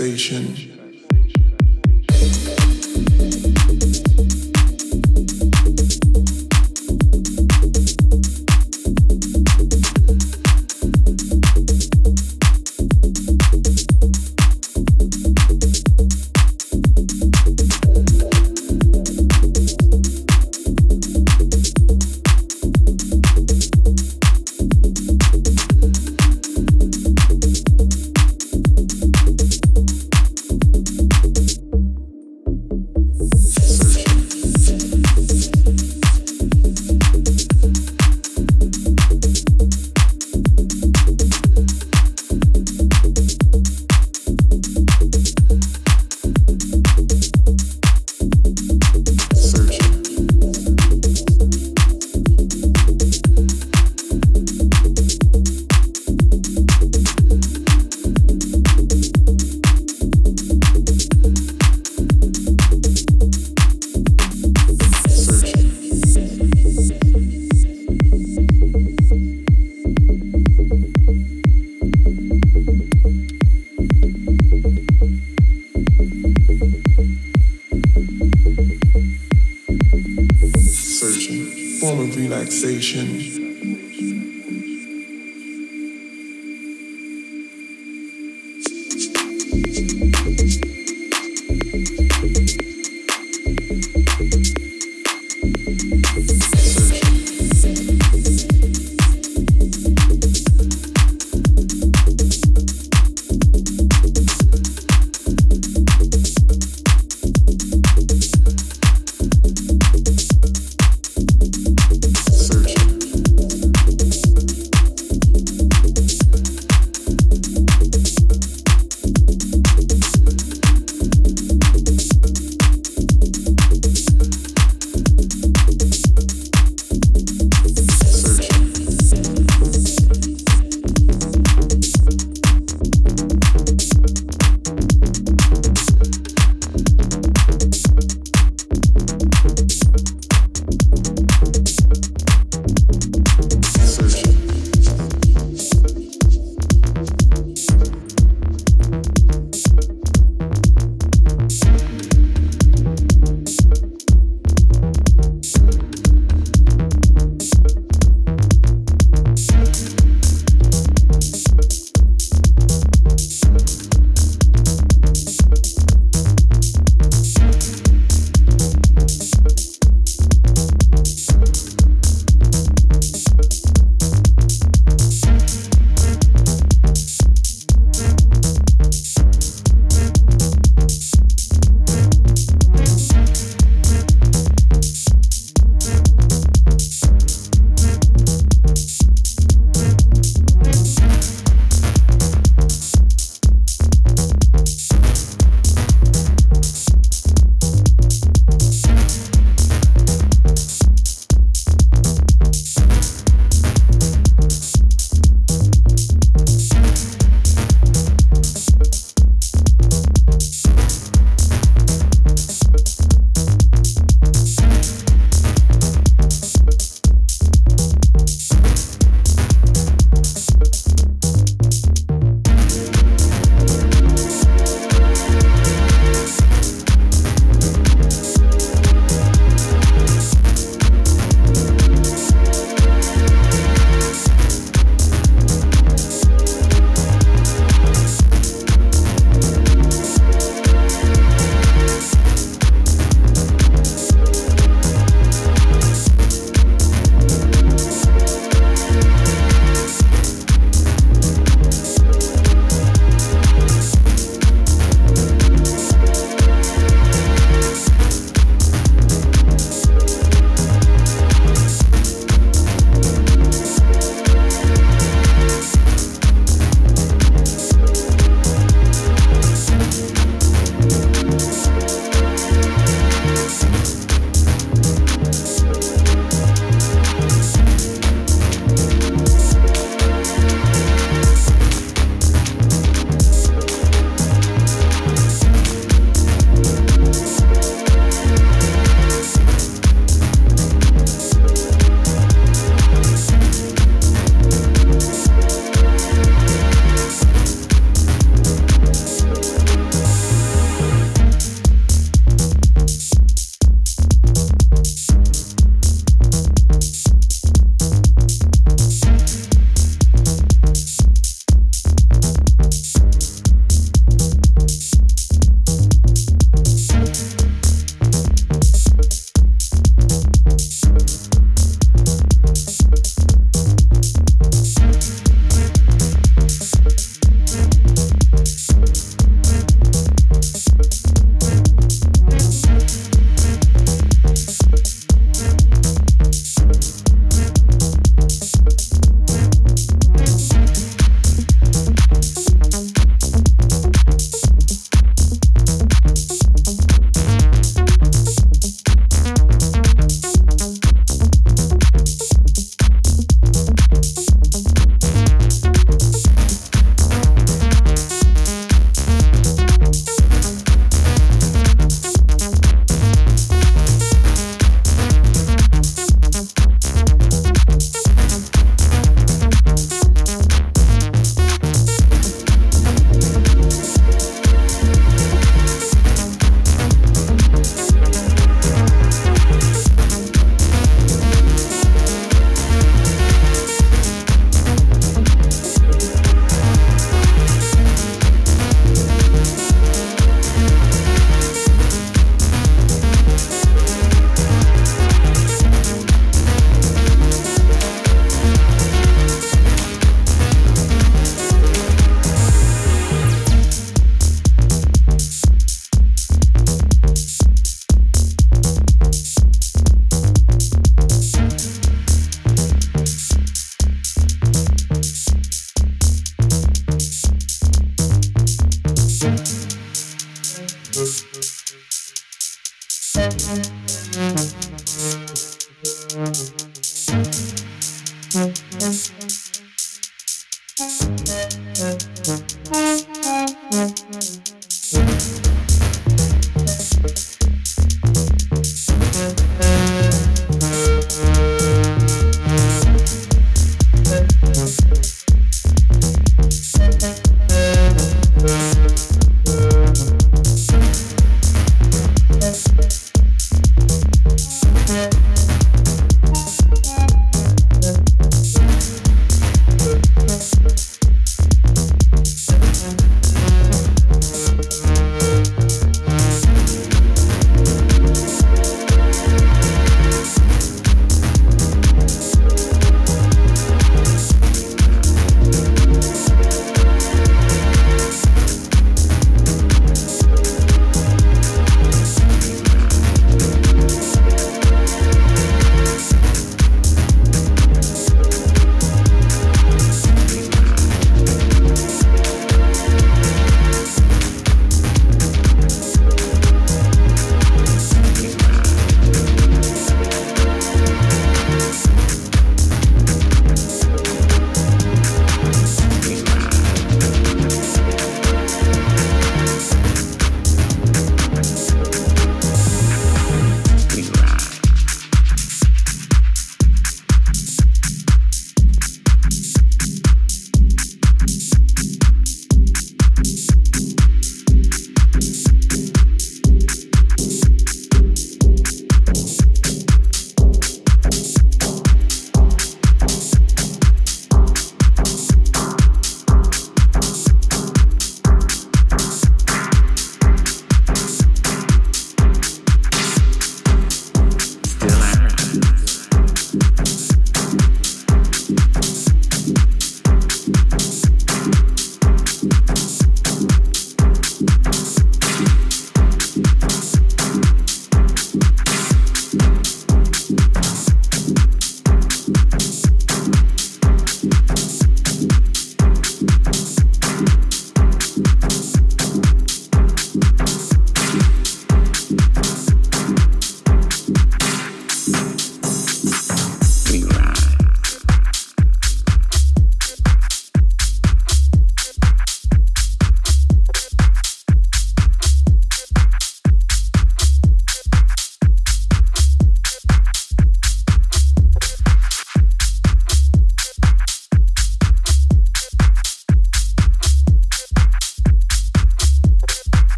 of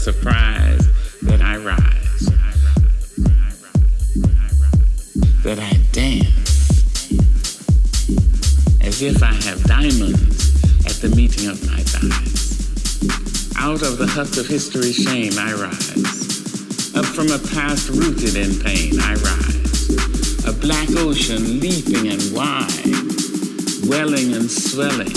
surprise that I rise? That I dance as if I have diamonds at the meeting of my thighs. Out of the husk of history's shame I rise. Up from a past rooted in pain I rise. A black ocean leaping and wide, welling and swelling,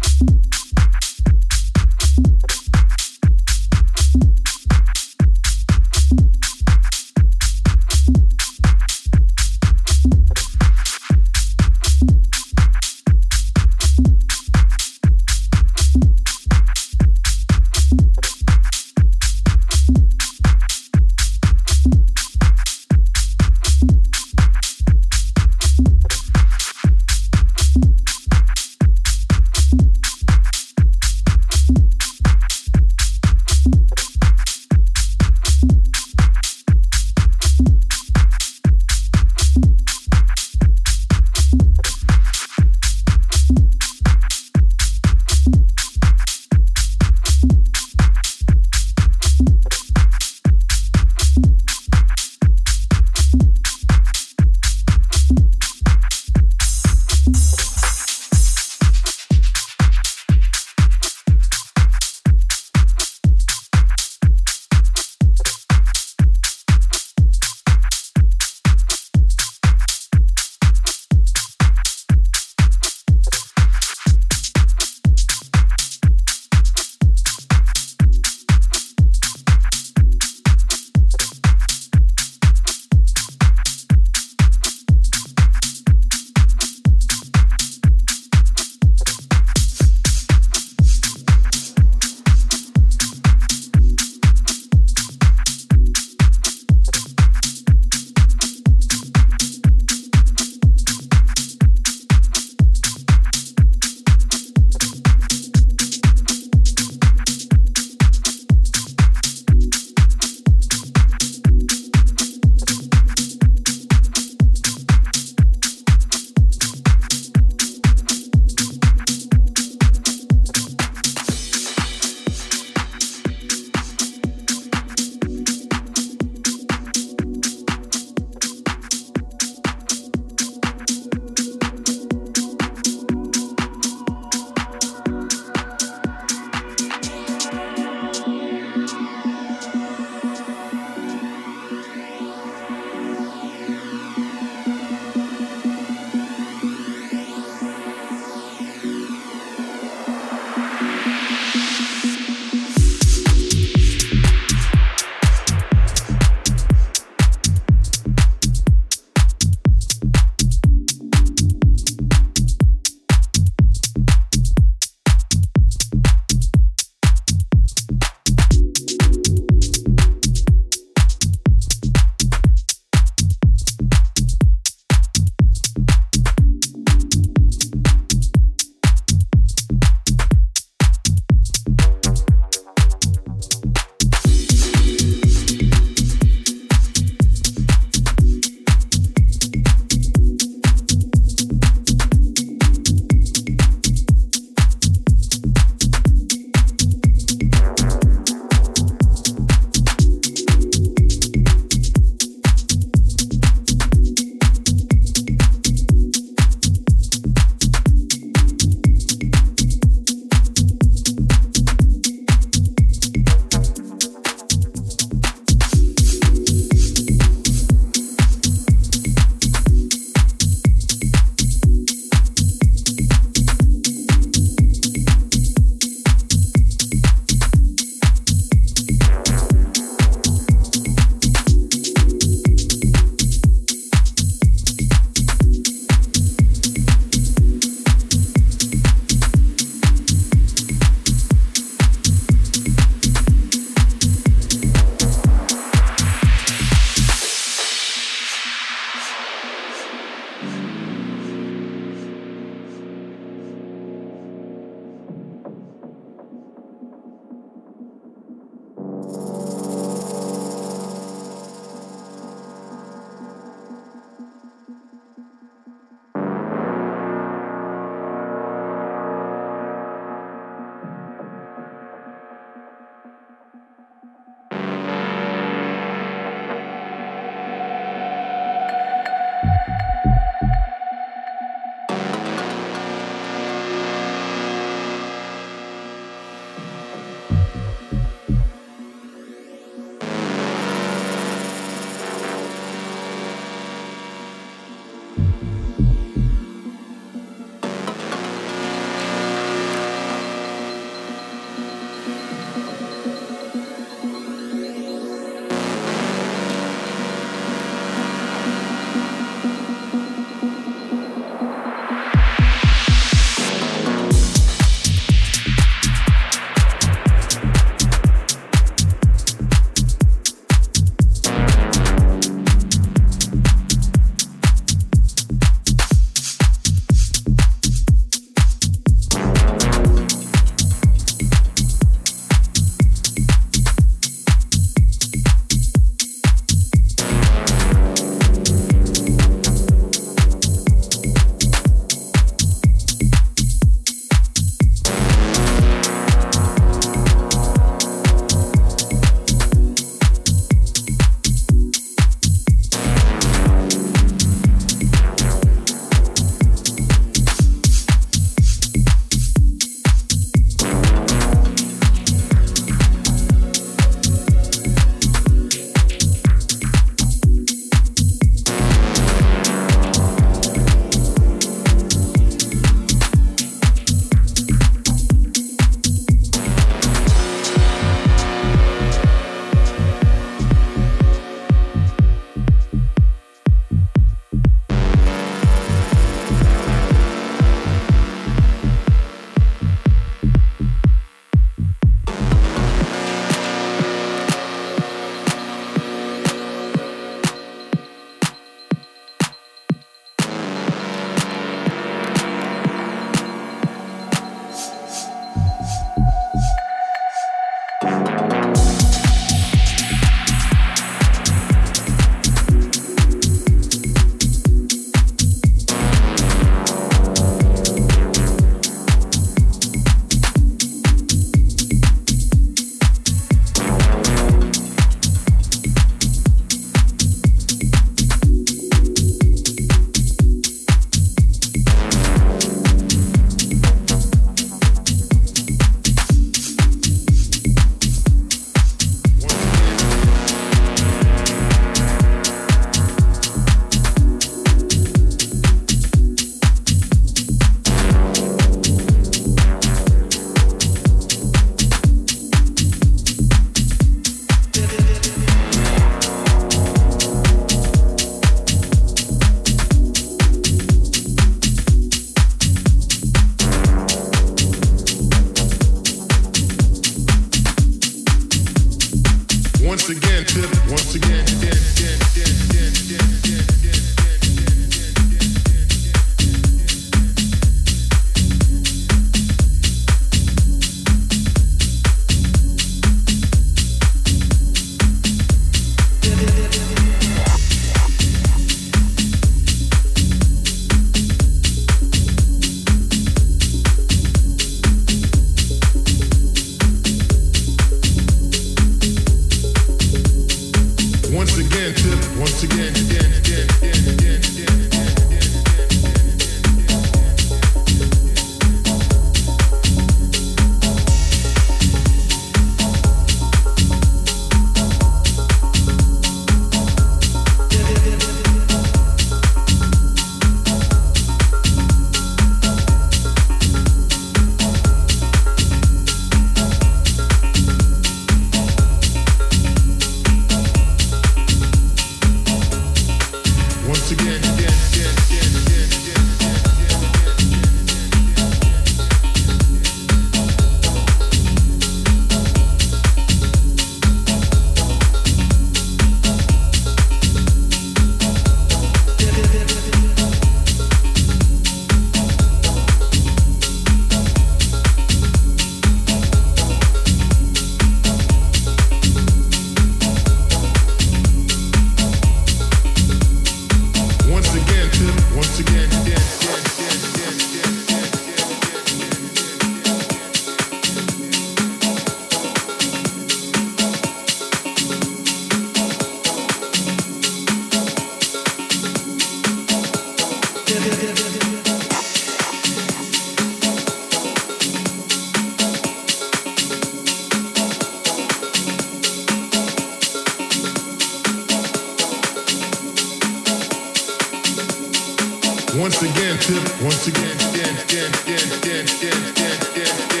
Once again, tip. Once again, again, again, again, again, again, again,